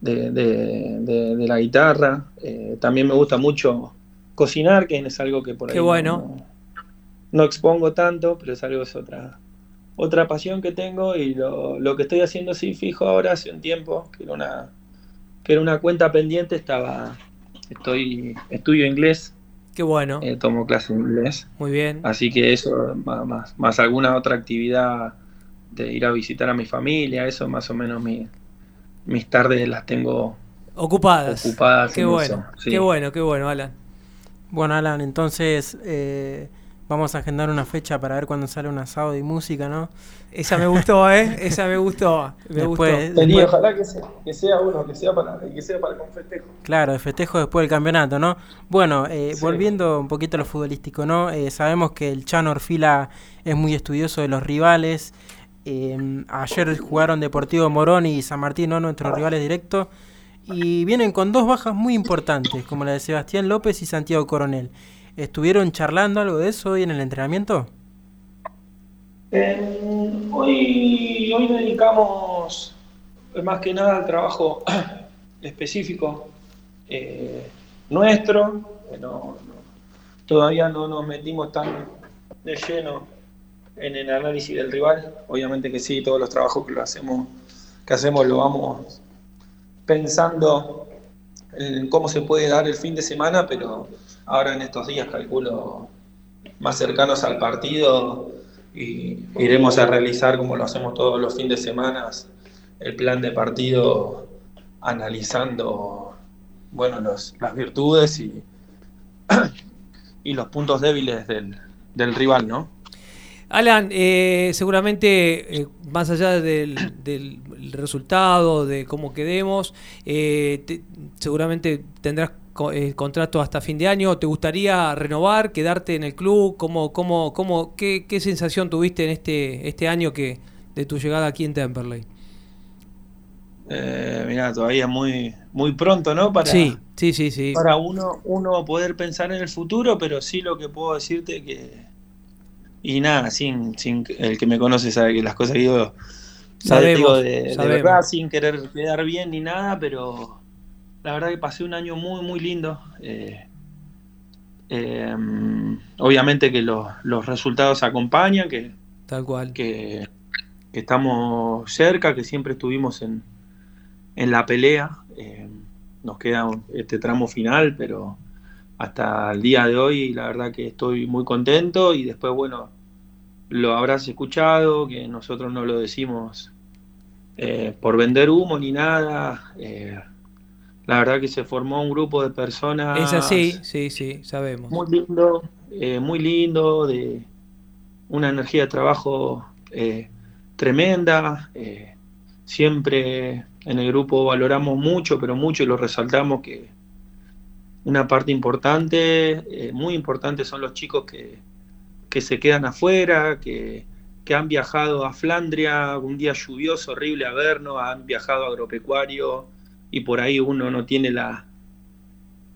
la guitarra. Eh, también me gusta mucho cocinar, que es algo que por ahí Qué no- bueno. no, no expongo tanto, pero es algo es otra, otra pasión que tengo y lo, lo que estoy haciendo sí fijo ahora hace un tiempo, que era una, que era una cuenta pendiente, estaba, estoy, estudio inglés. Qué bueno. Eh, tomo clases de inglés. Muy bien. Así que eso, más, más, alguna otra actividad de ir a visitar a mi familia, eso más o menos mi- mis tardes las tengo Ocupadas. ocupadas. Qué en bueno, sí. qué bueno, qué bueno, Alan. Bueno, Alan, entonces eh, vamos a agendar una fecha para ver cuándo sale un asado y música, ¿no? Esa me gustó, ¿eh? Esa me gustó. Me Después- gustó. Sería, después- ojalá que sea, que sea uno, que sea para, que sea para con festejo. Claro, de festejo después del campeonato, ¿no? Bueno, eh, Sí. volviendo un poquito a lo futbolístico, ¿no? Eh, sabemos que el Chano Orfila es muy estudioso de los rivales. Eh, ayer jugaron Deportivo Morón y San Martín, ¿no? Nuestros rivales directos. Y vienen con dos bajas muy importantes, como la de Sebastián López y Santiago Coronel. ¿Estuvieron charlando algo de eso hoy en el entrenamiento? Eh, hoy, hoy dedicamos más que nada al trabajo específico eh, nuestro. No- todavía no nos metimos tan de lleno en el análisis del rival. Obviamente que sí, todos los trabajos que lo hacemos, que hacemos lo vamos pensando en cómo se puede dar el fin de semana, pero ahora en estos días calculo más cercanos al partido y iremos a realizar como lo hacemos todos los fines de semana el plan de partido analizando bueno los, las virtudes y, y los puntos débiles del, del rival, ¿no? Alan, eh, seguramente, eh, más allá del, del resultado, de cómo quedemos, eh, te- seguramente tendrás co- eh, contrato hasta fin de año. ¿Te gustaría renovar, quedarte en el club? ¿Cómo, cómo, cómo, qué, qué sensación tuviste en este, este año que de tu llegada aquí en Temperley? Eh, mirá, todavía muy, muy pronto, ¿no? Para, Sí, sí, sí, sí. para uno, uno poder pensar en el futuro, pero sí lo que puedo decirte que... Y nada, sin, sin el que me conoce sabe que las cosas que digo, Sabemos, digo de, verdad, sin querer quedar bien ni nada, pero la verdad que pasé un año muy, muy lindo. Eh, eh, obviamente que los, los resultados acompañan, que, Tal cual. que, que estamos cerca, que siempre estuvimos en, en la pelea. Eh, nos queda este tramo final, pero hasta el día de hoy la verdad que estoy muy contento y después, bueno, lo habrás escuchado, que nosotros no lo decimos eh, por vender humo ni nada. eh, la verdad que se formó un grupo de personas Es así, sí, sí, sabemos. muy lindo, eh, muy lindo, de una energía de trabajo eh, tremenda. siempre en el grupo valoramos mucho, pero mucho y lo resaltamos que una parte importante, muy importante son los chicos que, que se quedan afuera, que, que han viajado a Flandria, un día lluvioso, horrible a vernos, han viajado a agropecuario y por ahí uno no tiene la,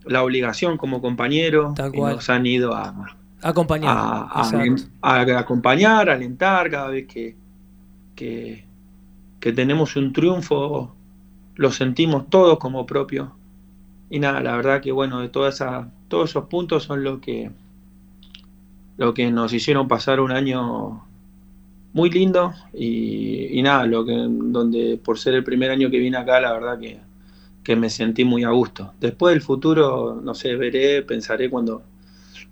la obligación como compañero Tal y nos han ido a, Acompañar. a, a- acompañar, a alentar cada vez que, que, que tenemos un triunfo, lo sentimos todos como propio. Y nada, la verdad que bueno, de toda esa, todos esos puntos son lo que, lo que nos hicieron pasar un año muy lindo y, nada, lo que donde por ser el primer año que vine acá, la verdad que, que me sentí muy a gusto. Después del futuro, no sé, veré, pensaré cuando,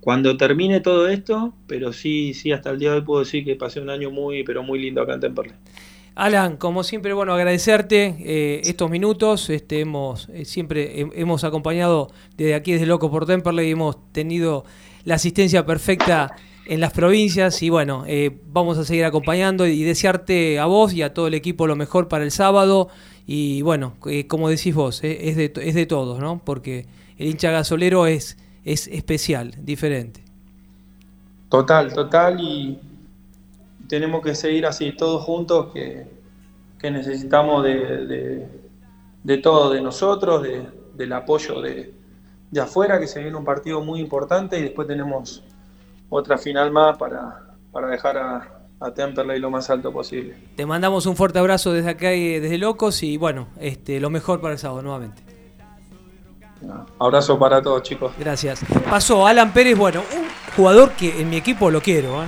cuando termine todo esto, pero sí, sí, hasta el día de hoy puedo decir que pasé un año muy, pero muy lindo acá en Temperley. Alan, como siempre, bueno, agradecerte eh, estos minutos. Este, hemos eh, siempre he- hemos acompañado desde aquí, desde Loco por Temperley, hemos tenido la asistencia perfecta en las provincias y bueno, eh, vamos a seguir acompañando y desearte a vos y a todo el equipo lo mejor para el sábado y bueno, eh, como decís vos, eh, es, de, es de todos, ¿no? Porque el hincha gasolero es, es especial, diferente. Total, total, y tenemos que seguir así, todos juntos, que, que necesitamos de, de, de todo, de nosotros, de, del apoyo de, de afuera, que se viene un partido muy importante y después tenemos otra final más para, para dejar a, a Temperley lo más alto posible. Te mandamos un fuerte abrazo desde acá y desde Locos y bueno, este, lo mejor para el sábado nuevamente. Abrazo para todos, chicos. Gracias. Pasó Alan Pérez, bueno, un jugador que en mi equipo lo quiero. ¿eh?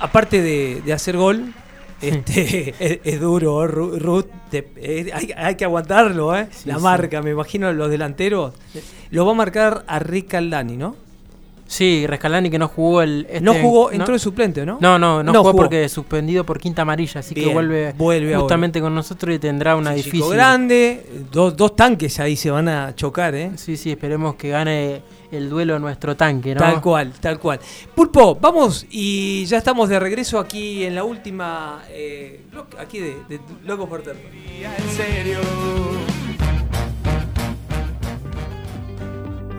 Aparte de, de hacer gol, este, es, es duro, ¿eh? Ru- Ruth. te- eh, hay, hay que aguantarlo, ¿eh? la sí. marca, me imagino los delanteros. Lo va a marcar a Rick Caldani, ¿no? Sí, Rescalani que no jugó el. este- No jugó, entró de suplente, ¿no? No, no, no, No jugó, jugó. porque suspendido por quinta amarilla, así que vuelve, vuelve justamente con nosotros y tendrá una Chico difícil. grande, dos, dos tanques ahí se van a chocar, ¿eh? Sí, sí, esperemos que gane el duelo nuestro tanque, ¿no? Tal cual, tal cual. Pulpo, vamos y ya estamos de regreso aquí en la última, eh, aquí de, de Locos por. En serio.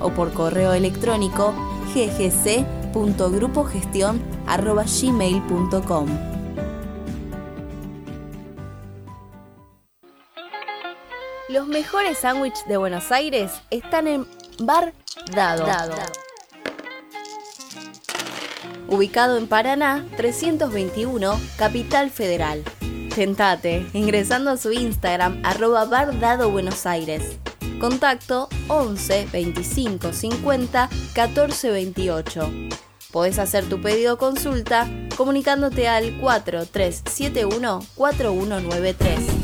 o por correo electrónico ggc.grupogestion@gmail.com. Los mejores sándwiches de Buenos Aires están en Bar Dado. Ubicado en Paraná 321, Capital Federal. Tentate ingresando a su Instagram arroba Bar Dado Buenos Aires. Contacto 11 25 50 14 28. Podés hacer tu pedido o consulta comunicándote al 4371 4193.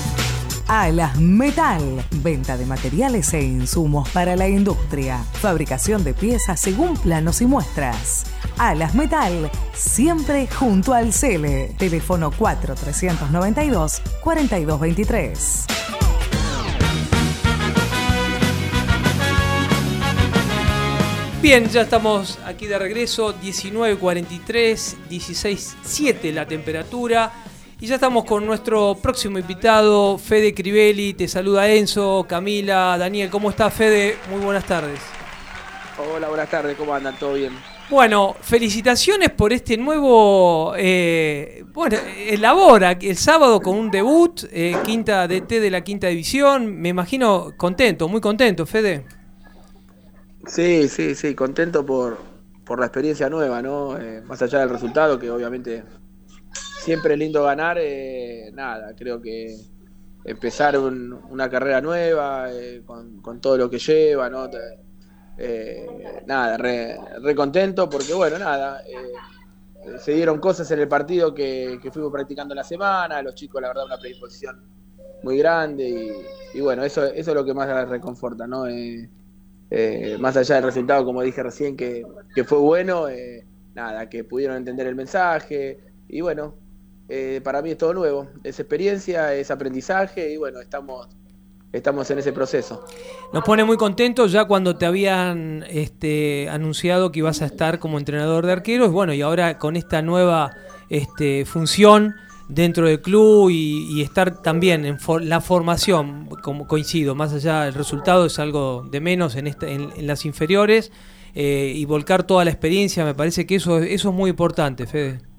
Alas Metal. Venta de materiales e insumos para la industria. Fabricación de piezas según planos y muestras. Alas Metal, siempre junto al Cele. Teléfono 4392-4223. Bien, ya estamos aquí de regreso, 19.43, 16.7 la temperatura. Y ya estamos con nuestro próximo invitado, Fede Crivelli. Te saluda Enzo, Camila, Daniel. ¿Cómo está Fede? Muy buenas tardes. Hola, buenas tardes, ¿cómo andan? ¿Todo bien? Bueno, felicitaciones por este nuevo, eh, bueno, elabora el sábado con un debut, eh, quinta DT de la quinta división. Me imagino contento, muy contento, Fede. Sí, sí, sí, contento por, por la experiencia nueva, ¿no? Eh, más allá del resultado, que obviamente siempre lindo ganar, eh, nada, creo que empezar un- una carrera nueva, eh, con, todo lo que lleva, ¿no? Eh, nada, re, contento porque, bueno, nada, eh, se dieron cosas en el partido que, que fuimos practicando la semana, los chicos, la verdad, una predisposición muy grande y, y bueno, eso, eso es lo que más reconforta, ¿no? Eh, más allá del resultado, como dije recién, que, que fue bueno, nada, que pudieron entender el mensaje y bueno, eh, para mí es todo nuevo, es experiencia, es aprendizaje y bueno, estamos, estamos en ese proceso. Nos pone muy contentos ya cuando te habían este, anunciado que ibas a estar como entrenador de arqueros. Bueno, y ahora con esta nueva este, función, dentro del club y, estar también en la formación, como coincido, más allá del resultado es algo de menos en, en, las inferiores eh, y volcar toda la experiencia, me parece que eso, eso es muy importante, Fede.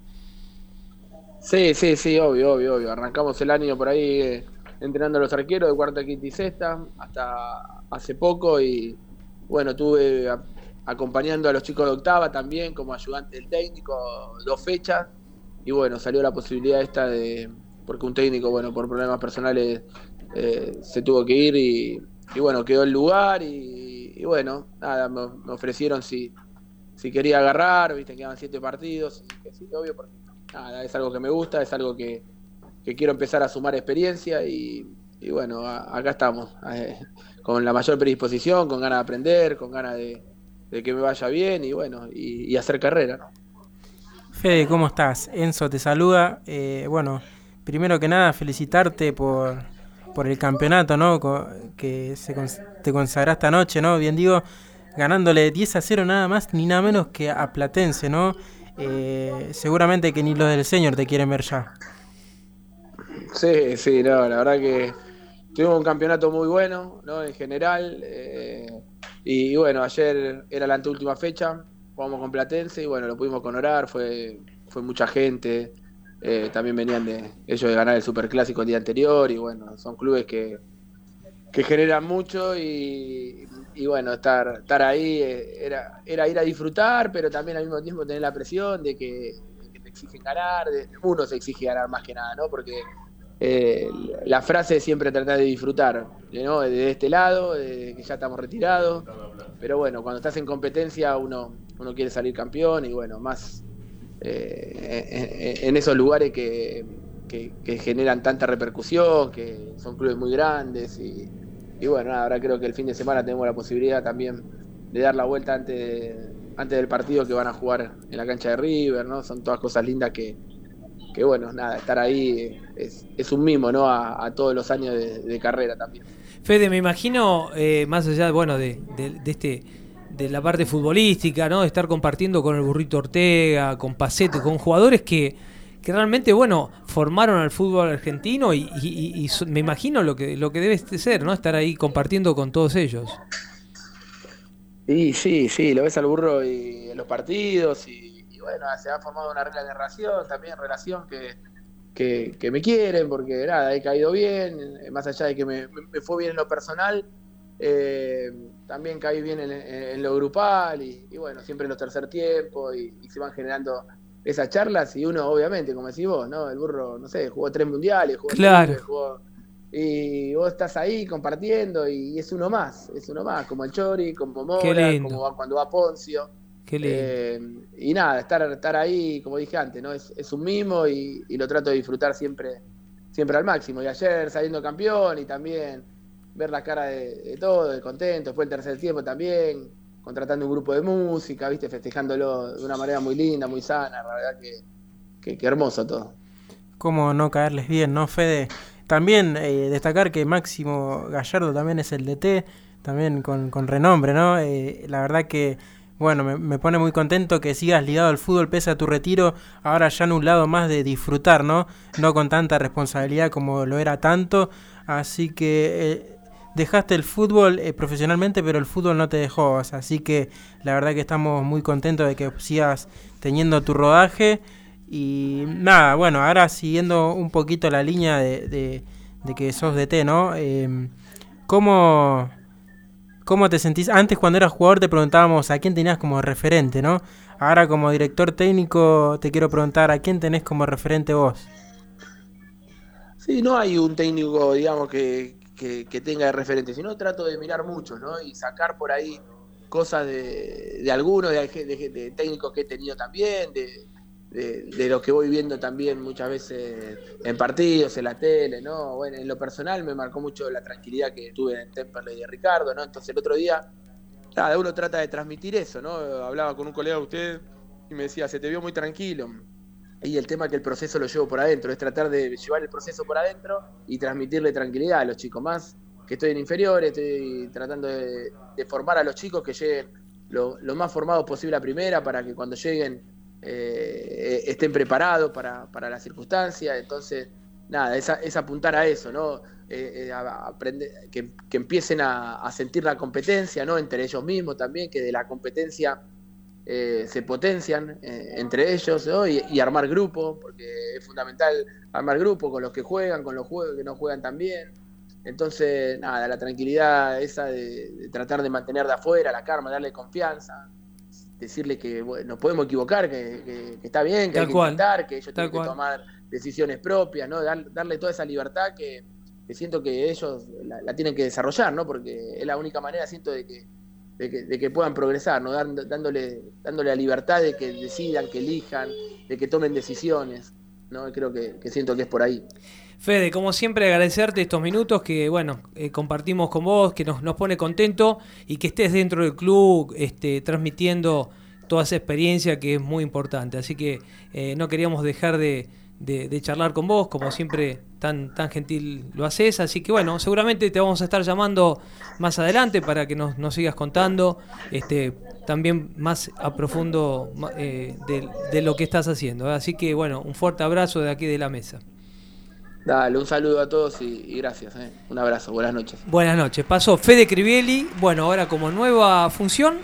Sí, sí, sí, obvio, obvio, obvio. Arrancamos el año por ahí eh, entrenando a los arqueros de cuarta, quinta y sexta, hasta hace poco y bueno, tuve acompañando a los chicos de octava también como ayudante del técnico dos fechas y bueno, salió la posibilidad esta de, porque un técnico, bueno, por problemas personales eh, se tuvo que ir y, bueno, quedó el lugar y, bueno, nada, me, ofrecieron si, si quería agarrar, viste, quedaban siete partidos, y que sí, obvio, porque nada, es algo que me gusta, es algo que, quiero empezar a sumar experiencia y, bueno, acá estamos, eh, con la mayor predisposición, con ganas de aprender, con ganas de, que me vaya bien y bueno, y, hacer carrera. Fede, ¿cómo estás? Enzo te saluda. Eh, bueno, primero que nada, felicitarte por, por el campeonato, ¿no? Que se, te consagraste anoche, ¿no? Bien digo, ganándole 10 a 0 nada más ni nada menos que a Platense, ¿no? Eh, seguramente que ni los del señor te quieren ver ya. Sí, sí, no, la verdad que tuvimos un campeonato muy bueno, ¿no? En general. Eh, y, bueno, ayer era la anteúltima fecha jugamos con Platense y bueno, lo pudimos honorar, fue, fue mucha gente. Eh, también venían de ellos de ganar el Superclásico el día anterior y bueno, son clubes que, que generan mucho y, bueno, estar, estar ahí eh, era, era ir a disfrutar, pero también al mismo tiempo tener la presión de que, te exigen ganar, uno se exige ganar más que nada, ¿no? Porque eh, la frase es siempre tratar de disfrutar, ¿no? De este lado, de que ya estamos retirados, pero bueno, cuando estás en competencia uno uno quiere salir campeón y bueno, más eh, en, esos lugares que, generan tanta repercusión, que son clubes muy grandes y, bueno, ahora creo que el fin de semana tenemos la posibilidad también de dar la vuelta antes, antes del partido que van a jugar en la cancha de River, ¿no? Son todas cosas lindas que, que bueno, nada, estar ahí es, un mimo, ¿no? A, todos los años de, carrera también. Fede, me imagino, eh, más allá, bueno, de, de este de la parte futbolística, ¿no? De estar compartiendo con el burrito Ortega, con Pacete, con jugadores que, que realmente, bueno, formaron al fútbol argentino y, me imagino lo que, lo que debe ser, ¿no? Estar ahí compartiendo con todos ellos. Y sí, sí, lo ves al burro y en los partidos y, bueno, se ha formado una regla de relación, también relación que, que, me quieren porque nada, he caído bien, más allá de que me, me fue bien en lo personal eh, también caí bien en, lo grupal y, bueno, siempre en los tercer tiempos y, se van generando esas charlas y uno obviamente, como decís vos, ¿no? El burro, no sé, jugó tres mundiales, jugó, claro. y vos estás ahí compartiendo y, es uno más, es uno más, como el Chori, como Mora, como cuando va Poncio. Eh, y nada, estar, estar ahí, como dije antes, ¿no? Es, es un mimo y, lo trato de disfrutar siempre, siempre al máximo. Y ayer saliendo campeón y también ver la cara de, todo, de contento, después el tercer tiempo también, contratando un grupo de música, viste, festejándolo de una manera muy linda, muy sana, la verdad que, que, hermoso todo. Cómo no caerles bien, ¿no, Fede? También eh, destacar que Máximo Gallardo también es el DT, también con, con renombre, ¿no? Eh, la verdad que, bueno, me, pone muy contento que sigas ligado al fútbol pese a tu retiro, ahora ya en un lado más de disfrutar, ¿no? No con tanta responsabilidad como lo era tanto, así que eh, dejaste el fútbol eh, profesionalmente, pero el fútbol no te dejó. así que la verdad que estamos muy contentos de que sigas teniendo tu rodaje. Y nada, bueno, ahora siguiendo un poquito la línea de, de, que sos DT, ¿no? Eh, ¿cómo, ¿Cómo te sentís? Antes cuando eras jugador te preguntábamos a quién tenías como referente, ¿no? Ahora como director técnico te quiero preguntar a quién tenés como referente vos. Sí, no hay un técnico, digamos, que, que, tenga de referente, sino trato de mirar mucho, ¿no? Y sacar por ahí cosas de, de algunos, de, técnicos que he tenido también, de, de, lo que voy viendo también muchas veces en partidos, en la tele, ¿no? Bueno, en lo personal me marcó mucho la tranquilidad que tuve en Temperley de Ricardo, ¿no? Entonces el otro día, cada uno trata de transmitir eso, ¿no? Hablaba con un colega de usted y me decía, se te vio muy tranquilo y el tema que el proceso lo llevo por adentro, es tratar de llevar el proceso por adentro y transmitirle tranquilidad a los chicos. Más que estoy en inferiores, estoy tratando de, formar a los chicos que lleguen lo, más formados posible a primera para que cuando lleguen eh, estén preparados para, para la circunstancia. Entonces, nada, es, apuntar a eso, ¿no? Eh, aprender, que, empiecen a, sentir la competencia, ¿no? Entre ellos mismos también, que de la competencia se potencian entre ellos y, armar grupo, porque es fundamental armar grupo con los que juegan, con los que no juegan también. Entonces, nada, la tranquilidad esa de, tratar de mantener de afuera la karma, darle confianza, decirle que bueno, nos podemos equivocar, que, está bien, que hay que intentar, que ellos tienen que tomar decisiones propias, ¿no? darle toda esa libertad que, siento que ellos la, tienen que desarrollar, ¿no? Porque es la única manera, siento, de que, de que, puedan progresar, ¿no? dándole, dándole la libertad de que decidan, que elijan, de que tomen decisiones, ¿no? Creo que siento que es por ahí. Fede, como siempre, agradecerte estos minutos que, bueno, eh, compartimos con vos, que nos, nos pone contento y que estés dentro del club este, transmitiendo toda esa experiencia que es muy importante. Así que eh, no queríamos dejar de, charlar con vos, como siempre tan, tan gentil lo haces. Así que bueno, seguramente te vamos a estar llamando más adelante para que nos, sigas contando este, también más a profundo eh, de, de, lo que estás haciendo. Así que bueno, un fuerte abrazo de aquí de la mesa. Dale, un saludo a todos y, gracias. Eh. Un abrazo, buenas noches. Buenas noches. Pasó Fede Crivelli, bueno, ahora como nueva función,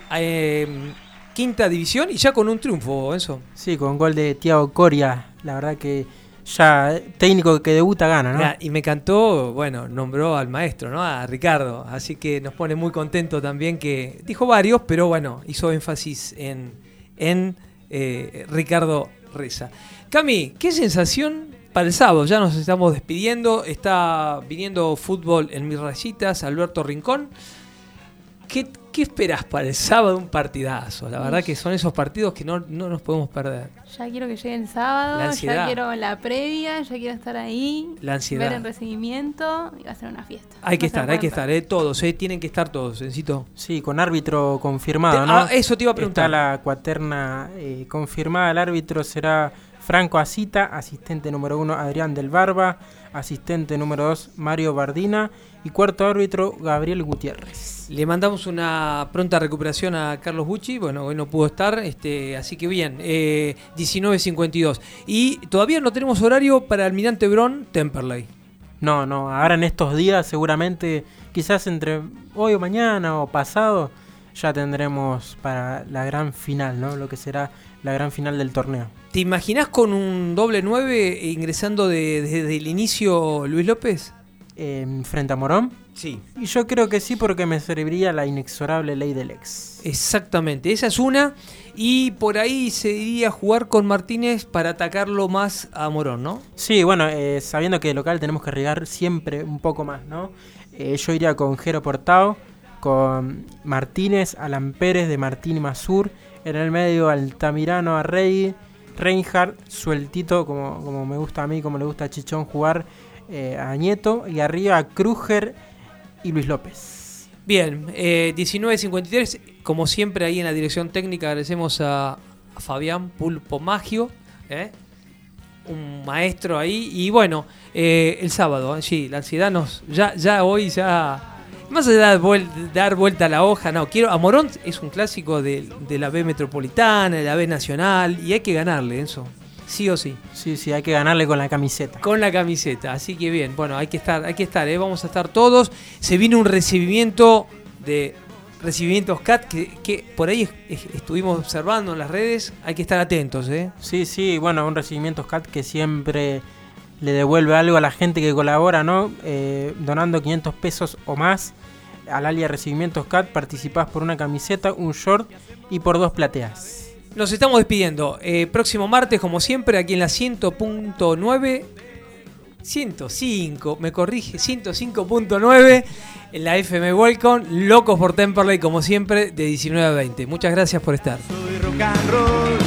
quinta división y ya con un triunfo, eso. Sí, con gol de Tiago Coria. La verdad que ya eh, técnico que debuta gana, ¿no? y me cantó, bueno, nombró al maestro, ¿no? A Ricardo. Así que nos pone muy contento también que dijo varios, pero bueno, hizo énfasis en, en eh, Ricardo Reza. Cami, ¿qué sensación para el sábado. Ya nos estamos despidiendo. Está viniendo fútbol en mis rayitas, Alberto Rincón. ¿Qué, ¿Qué esperas para el sábado? Un partidazo. La verdad que son esos partidos que no, nos podemos perder. Ya quiero que llegue el sábado, ya quiero la previa, ya quiero estar ahí. La ansiedad. Ver el recibimiento y va a ser una fiesta. Hay que estar, hay que estar, eh, todos, eh, tienen que estar todos, necesito. Sí, con árbitro confirmado, ¿no? Ah, eso te iba a preguntar. Está la cuaterna eh, confirmada, el árbitro será Franco Asita, asistente número uno Adrián del Barba, asistente número dos Mario Bardina y cuarto árbitro Gabriel Gutiérrez. Le mandamos una pronta recuperación a Carlos Bucci, bueno, hoy no pudo estar, este, así que bien, eh, 19.52. Y todavía no tenemos horario para Almirante Bron Temperley. No, no, ahora en estos días seguramente, quizás entre hoy o mañana o pasado, ya tendremos para la gran final, ¿no? Lo que será la gran final del torneo. ¿Te imaginas con un doble 9 ingresando desde el inicio Luis López? ¿Frente a Morón? Sí. Y yo creo que sí porque me serviría la inexorable ley del ex. Exactamente, esa es una. Y por ahí se diría jugar con Martínez para atacarlo más a Morón, ¿no? Sí, bueno, eh, sabiendo que de local tenemos que arriesgar siempre un poco más, ¿no? Eh, yo iría con Jero Portao, con Martínez, Alan Pérez de Martín Masur. En el medio Altamirano a Rey Reinhardt, sueltito, como, como me gusta a mí, como le gusta a Chichón jugar, eh, a Nieto, y arriba a Kruger y Luis López. Bien, eh, 19.53, como siempre ahí en la dirección técnica agradecemos a, Fabián Pulpo Magio, ¿eh? un maestro ahí, y bueno, eh, el sábado, sí, la ansiedad nos, ya, ya hoy ya más allá de dar vuelta a la hoja, no, quiero. A Morón es un clásico de, la B metropolitana, de la B nacional, y hay que ganarle eso. Sí o sí. Sí, sí, hay que ganarle con la camiseta. Con la camiseta, así que bien, bueno, hay que estar, hay que estar, ¿eh? vamos a estar todos. Se viene un recibimiento de recibimientos CAT que, por ahí estuvimos observando en las redes, hay que estar atentos, ¿eh? Sí, sí, bueno, un recibimiento CAT que siempre le devuelve algo a la gente que colabora, ¿no? Eh, donando 500 pesos o más al alia Recibimientos CAT participás por una camiseta, un short y por dos plateas. Nos estamos despidiendo. Eh, próximo martes, como siempre, aquí en la 100.9. 105, me corrige, 105.9 en la FM Welcome, locos por Temperley, como siempre, de 19 a 20. Muchas gracias por estar. Soy rock and roll.